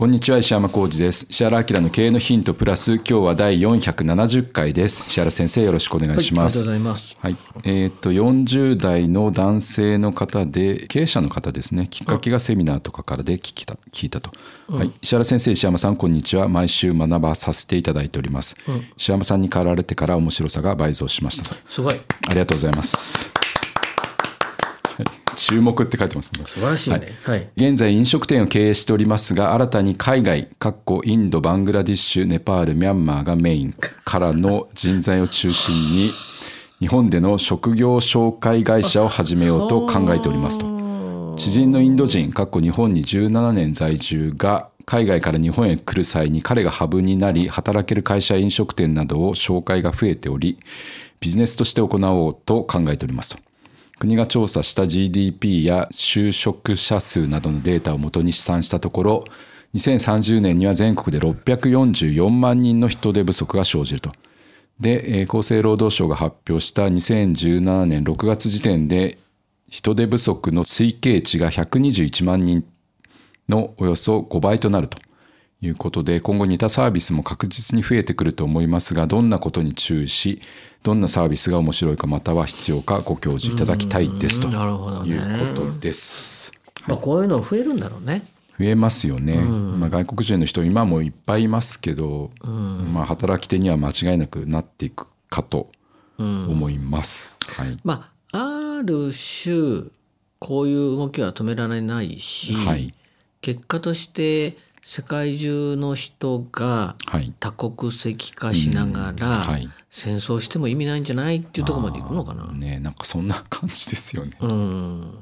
こんにちは石山浩二です。石原明の経営のヒントプラス今日は第470回です。石原先生よろしくお願いします、はい、ありがとうございます。はい。えっ、と40代の男性の方で経営者の方ですね。きっかけがセミナーとかからで聞きた聞いたと、はい。石原先生石山さんこんにちは。毎週学ばさせていただいております、石山さんに変わられてから面白さが倍増しましたすごい。ありがとうございます、はい注目って書いてますね。素晴らしいね。はい、現在飲食店を経営しておりますが新たに海外かっこインドバングラディッシュネパールミャンマーがメインからの人材を中心に日本での職業紹介会社を始めようと考えておりますと。知人のインド人かっこ日本に17年在住が海外から日本へ来る際に彼がハブになり働ける会社や飲食店などを紹介が増えておりビジネスとして行おうと考えておりますと国が調査した GDP や就職者数などのデータをもとに試算したところ2030年には全国で644万人の人手不足が生じると。で、厚生労働省が発表した2017年6月時点で人手不足の推計値が121万人のおよそ5倍となるということで今後似たサービスも確実に増えてくると思いますがどんなことに注意しどんなサービスが面白いかまたは必要かご教示いただきたいですとうんなるほどね。いうことです。まあ、こういうの増えるんだろうね。増えますよね、まあ、外国人の人今もいっぱいいますけど、まあ、働き手には間違いなくなっていくかと思います。はい。まあある種こういう動きは止められないし、はい。結果として世界中の人がはい。多国籍化しながら、はい。戦争しても意味ないんじゃないっていうところまで行くのかな。ねなんかそんな感じですよね。うん。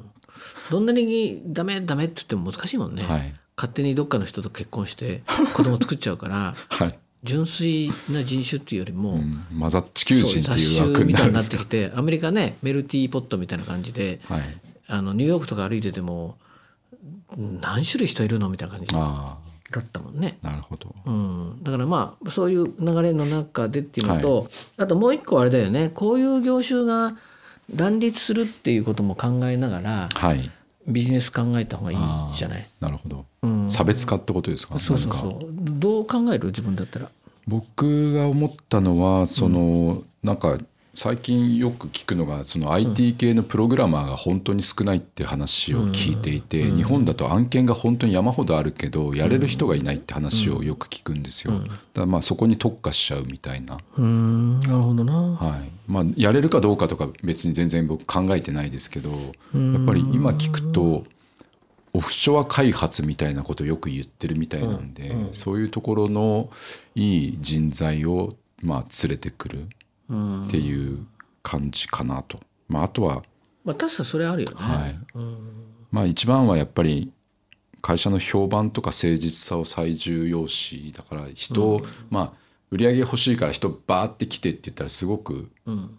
どんなにダメダメって言っても難しいもんね、はい。勝手にどっかの人と結婚して子供作っちゃうから はい。純粋な人種っていうよりも、うん、混ざっ地球人っていう枠に雑種みたいになってきてアメリカねメルティーポットみたいな感じではい。あのニューヨークとか歩いてても何種類人いるのみたいな感じだあったもんね。あなるほど。うん、だからまあそういう流れの中でっていうのと、あともう一個あれだよね。こういう業種が乱立するっていうことも考えながらはい。ビジネス考えた方がいいじゃない？なるほど、うん。差別化ってことですか？そうそうそう。どう考える？自分だったら。僕が思ったのはその、なんか最近よく聞くのがその IT 系のプログラマーが本当に少ないって話を聞いていて、日本だと案件が本当に山ほどあるけどやれる人がいないって話をよく聞くんですよ。だからまあそこに特化しちゃうみたいな、うん。なるほどな。はい。まあ、やれるかどうかとか別に全然僕考えてないですけどやっぱり今聞くとオフショア開発みたいなことをよく言ってるみたいなんで、そういうところのいい人材をまあ連れてくるっていう感じかなと。まあ、あとは、まあ確かにそれあるよね。はい。まあ、一番はやっぱり会社の評判とか誠実さを最重要視だから人を、まあ売り上げ欲しいから人バーって来てって言ったらすごく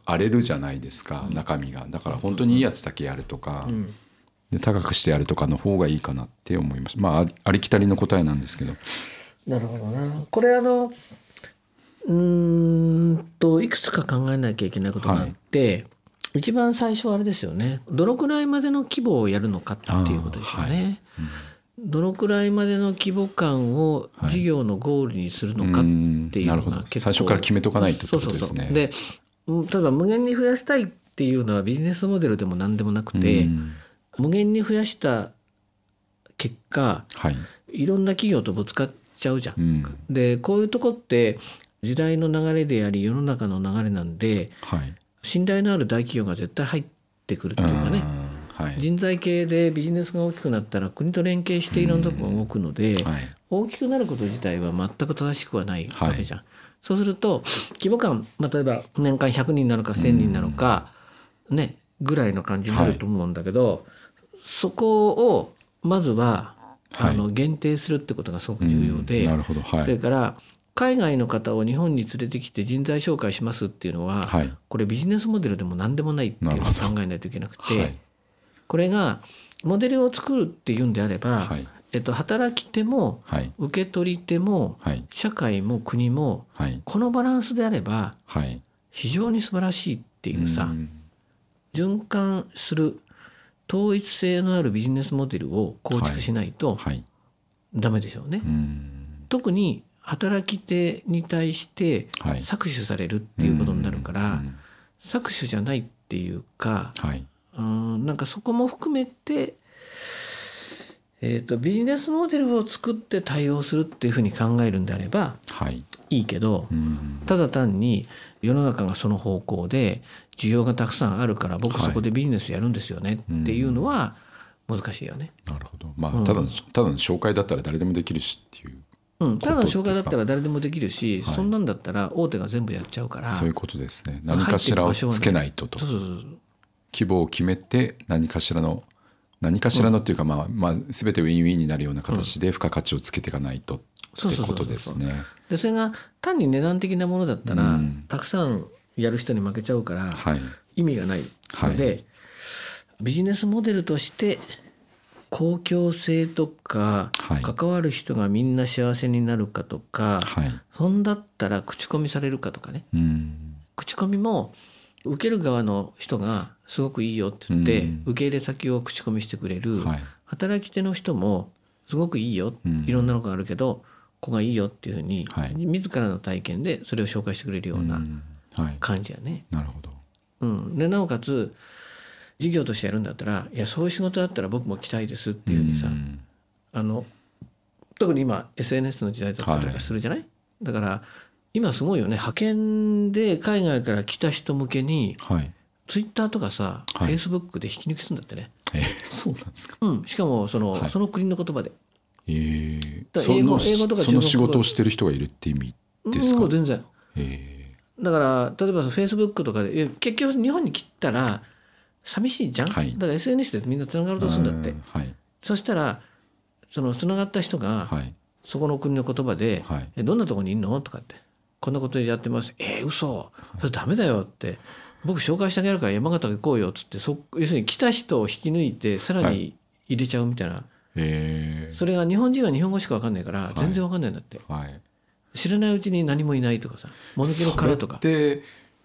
荒れるじゃないですか、中身が。だから本当にいいやつだけやるとか、で高くしてやるとかの方がいいかなって思います。まああありきたりの答えなんですけど。なるほどな。これあのうーんといくつか考えなきゃいけないことがあって、一番最初はあれですよね。どのくらいまでの規模をやるのかっていうことですよね。どのくらいまでの規模感を事業のゴールにするのかっていうのが結構最初から決めとかないとってことですね。そうそうそう。でうん例えば無限に増やしたいっていうのはビジネスモデルでも何でもなくて、うん。無限に増やした結果はい、いろんな企業とぶつかっちゃうじゃん。うん。でこういうとこって時代の流れであり世の中の流れなんではい。信頼のある大企業が絶対入ってくるっていうかね。うんはい。人材系でビジネスが大きくなったら国と連携していろんなところが動くので、はい。大きくなること自体は全く正しくはないわけじゃん。そうすると規模感、まあ、例えば年間100人なのか1,000人なのか、ねぐらいの感じになると思うんだけど、そこをまずははい。あの限定するってことがすごく重要で、それいから海外の方を日本に連れてきて人材紹介しますっていうのは、はい。これビジネスモデルでも何でもないっていうのを考えないといけなくて、はい。これがモデルを作るっていうんであれば、はい。えっと、働き手もはい。受け取り手もはい。社会も国もはい。このバランスであればはい。非常に素晴らしいっていうさ、ん。循環する統一性のあるビジネスモデルを構築しないとはい。ダメでしょうね。うん。特に働き手に対してはい。搾取されるっていうことになるから、うん搾取じゃないっていうかはい。うんなんかそこも含めて、えー、とビジネスモデルを作って対応するっていうふうに考えるんであればはい。いいけどうんただ単に世の中がその方向で需要がたくさんあるから僕はいそこでビジネスやるんですよねっていうのは難しいよね。なるほど。まうん。あただのただの紹介だったら誰でもできるしっていううん、ただの紹介だったら誰でもできるし、はい。そんなんだったら大手が全部やっちゃうからそういうことですね。何かしらをつけないとと。そうそうそう規模を決めて何かしらの何かしらのっていうか、まあまあ、全てウィンウィンになるような形で付加価値をつけていかないとってことですね。でそれが単に値段的なものだったら、うん。たくさんやる人に負けちゃうからはい。意味がないので、はビジネスモデルとして公共性とか、はい。関わる人がみんな幸せになるかとか、はい。そんだったら口コミされるかとかね。うん。口コミも受ける側の人がすごくいいよって言って、うん。受け入れ先を口コミしてくれる、はい。働き手の人もすごくいいよ、うん。いろんなのがあるけどここがいいよっていうふうに、はい。自らの体験でそれを紹介してくれるよううな感じやね。なるほど。うん、でなおかつ事業としてやるんだったらいやそういう仕事だったら僕も来たいですっていうふうにさ、ん。あの特に今 SNS の時代だったりとかするじゃない、だから今すごいよね。派遣で海外から来た人向けにはい。ツイッターとかさ、はい。フェイスブックで引き抜きするんだってね、えーそうなんですか？うん、しかもその,、はい。その国の言葉で。えー、英語その英語とかその仕事をしてる人がいるって意味ですか？もう全然。えだから例えばフェイスブックとかで結局日本に来たら寂しいじゃん、はい。だから SNS でみんなつながろうーとするんだって。うんはい。そしたらそのつながった人がはい。そこの国の言葉ではい「えどんなとこにいんの?」とかって「こんなことやってます」「えー、嘘それダメだよ」って「僕紹介してあげるから山形行こうよ」っつってそ要するに来た人を引き抜いてさらはに入れちゃうみたいな、えー。それが日本人は日本語しか分かんないからい。全然分かんないんだって、はい。知らないうちに何もいないとかさ物気の殻とか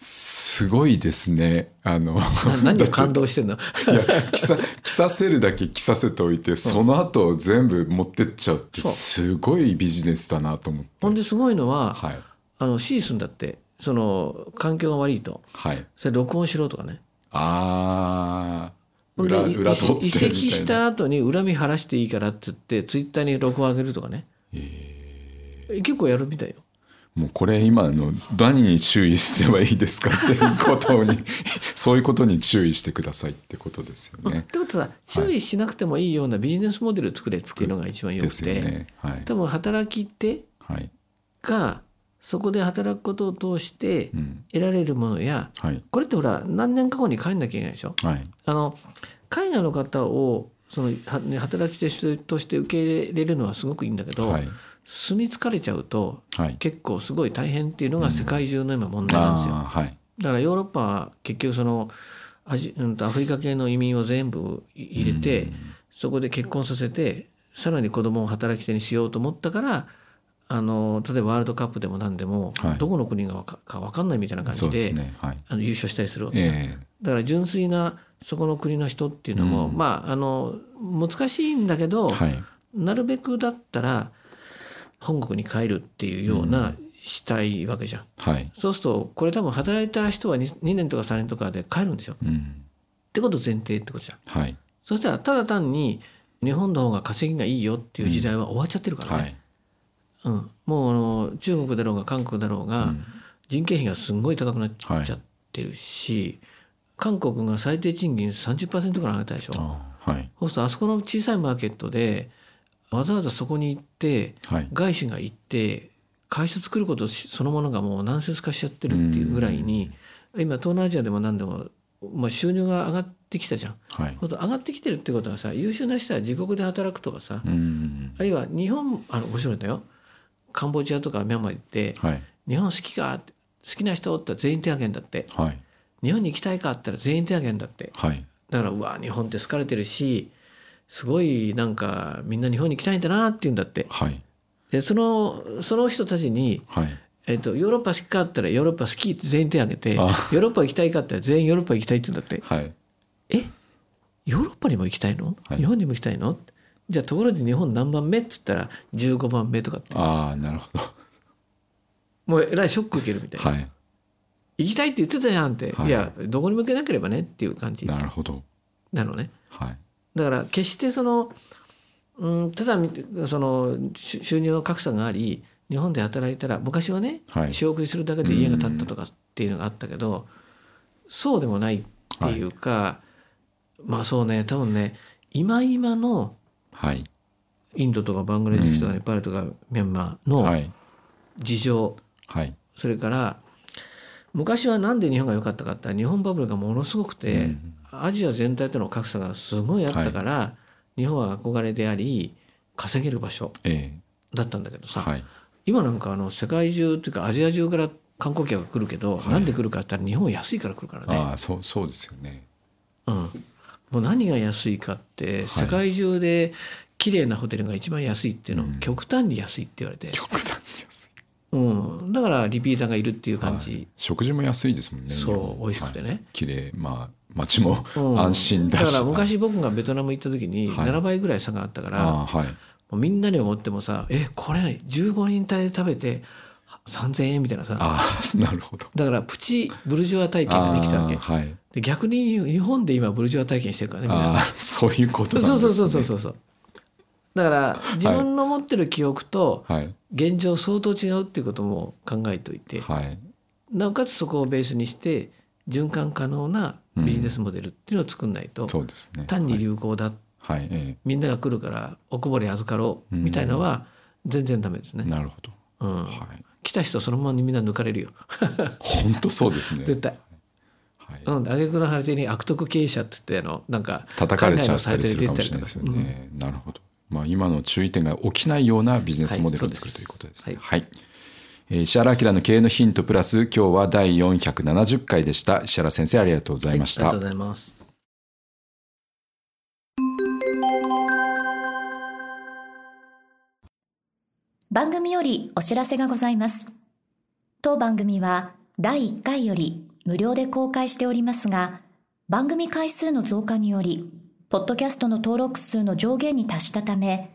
すごいですね。あのな何を感動してんの？いや着さ着させるだけ着させておいてその後全部持ってっちゃうってすごいビジネスだなと思って。ほんですごいのは、はい。あの指示するんだってその環境が悪いと。はい。それ録音しろとかね。あー。ほんで裏裏移籍しみた後に恨み晴らしていいからっつってツイッターに録音上げるとかね。え結構やるみたいよ。ーもうこれ今の何に注意すればいいですかっていうことに そういうことに注意してくださいってことですよっね。てことは注意しなくてもいいようなビジネスモデルを作れっていうのが一番よでくて、ね。はい。多分働き手はい。がそこで働くことを通してうん。得られるものやはい。これってほら何年か後に帰んなきゃいけないでしょ？はい。あの海外の方をその働き手として受け入れるのはすごくいいんだけど、はい住み疲れちゃうとはい。結構すごい大変っていうのが世界中の今問題なんですよ。あーはいだからヨーロッパは結局そのアジうんとアフリカ系の移民を全部入れてそこで結婚させてさらに子供を働き手にしようと思ったからあの例えばワールドカップでも何でも、はいどこの国がわかか分かんないみたいな感じでですね。はい。あの優勝したりするわけじゃんえだから純粋なそこの国の人っていうのも、うんまああの難しいんだけど、なるべくだったら本国に帰るっていうようなしたいわけじゃん。はい。そうするとこれ多分働いた人は 2, 2年とか3年とかで帰るんでしょっうんてこと前提ってことじゃん。はいそしたらただ単に日本の方が稼ぎがいいよっていう時代は終わっちゃってるからね。はいうん、もうあの中国だろうが韓国だろうが、人件費がすんごい高くなっちゃってるし、韓国が最低賃金30%ぐらい上げたでしょ。あはいそうするとあそこの小さいマーケットでわざわざそこに行ってはい。外資が行って会社作ることそのものがもうナンセンス化しちゃってるっていうぐらいに今東南アジアでも何でも、まあ、収入が上がってきたじゃん。はい。上がってきてるってことはさ優秀な人は自国で働くとかさ、うん。あるいは日本あの面白いんだよ。カンボジアとかミャンマー行ってはい「日本好きか?」好きな人おったら全員手挙げんだって。はい。日本に行きたいかって言ったら全員手挙げんだって。はい。だからうわ日本って好かれてるしすごいなんかみんな日本に行きたいんだなって言うんだって。はい。でそのその人たちに、はい。えっとヨーロッパ好きかったらヨーロッパ好きって全員手挙げてヨあーロッパ行きたいかったら全員ヨーロッパ行きたいって言うんだって。はい。え？ヨーロッパにも行きたいの、はい。日本にも行きたいの？じゃあところで日本何番目っつったら15番目とかって。ああなるほど。もうえらいショック受けるみたいな、はい。行きたいって言ってたじゃんって、はい。い、やどこにも行けなければねっていう感じ。なるほど。なのね。はいだから決してその、うん、ただその収収入の格差があり日本で働いたら昔はね、はい。仕送りするだけで家が建ったとかっていうのがあったけどそうでもないっていうか、まあそうね多分ね今今のはい。インドとかバングラデシュとかネパールとかミャンマーのはい。事情、はい。それから昔はなんで日本が良かったかって日本バブルがものすごくて、うんアジア全体との格差がすごいあったから、日本は憧れであり稼げる場所えだったんだけどさ、えはい。今なんかあの世界中っていうかアジア中から観光客が来るけど、はい。なんで来るかって言ったら日本は安いから来るからね。ああそうそうですよね。うん、もう何が安いかって世界中で綺麗なホテルが一番安いっていうの、うん。極端に安いって言われて、極端に安い。うん、だからリピーターがいるっていう感はい。じ、食事も安いですもんねそう美味しくてね。はい。綺麗。まあ街もうん。安心だし、だから昔僕がベトナム行った時にはい。7倍ぐらい差があったから、はい。もうみんなに思ってもさ「えこれ15人体で食べて3,000円」みたいなさ。ああ なるほど。だからプチブルジョワ体験ができたわけ。はい。で逆に日本で今ブルジョワ体験してるからねみんな。そういうことなんですね。そうそうそうそうそうだから自分の持ってる記憶とはい。現状相当違うっていうことも考えておいて。はい。なおかつそこをベースにして循環可能なビジネスモデルっていうのを作んないと、そうですね。単に流行だ、はい、えみんなが来るからおこぼれ預かろうみたいのは全然ダメですね。えなるほど。うん。はい。来た人そのままにみんな抜かれるよ。本当そうですね。絶対。はい。うん、挙句の果てに悪徳経営者っつってあのなんか叩かれちゃったりするかもしれないですよサイトで出てたりとか。ね、なるほど。まあ今の注意点が起きないようなビジネスモデルをはい作るということですね。はいはい、えー石原明の経営のヒントプラス今日は第470回でした石原先生ありがとうございました、はいありがとうございます。番組よりお知らせがございます。当番組は第1回より無料で公開しておりますが、番組回数の増加により、ポッドキャストの登録数の上限に達したため、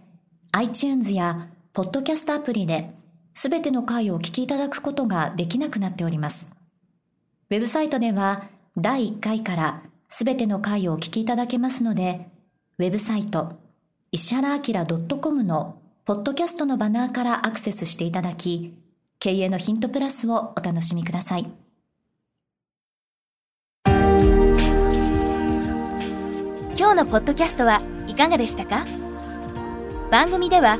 iTunes やポッドキャストアプリで、すべての回をお聞きいただくことができなくなっております。ウェブサイトでは、第1回からすべての回をお聞きいただけますので、ウェブサイト、石原明 .com のポッドキャストのバナーからアクセスしていただき、経営のヒントプラスをお楽しみください。今日のポッドキャストはいかがでしたか？番組では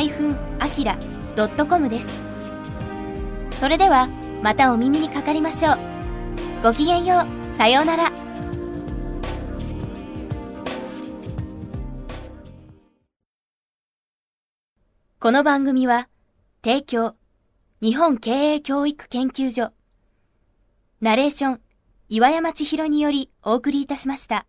石原 -akira.com です。それではまたお耳にかかりましょう。ごきげんよう。さようなら。この番組は、提供、日本経営教育研究所、ナレーション、岩山千尋によりお送りいたしました。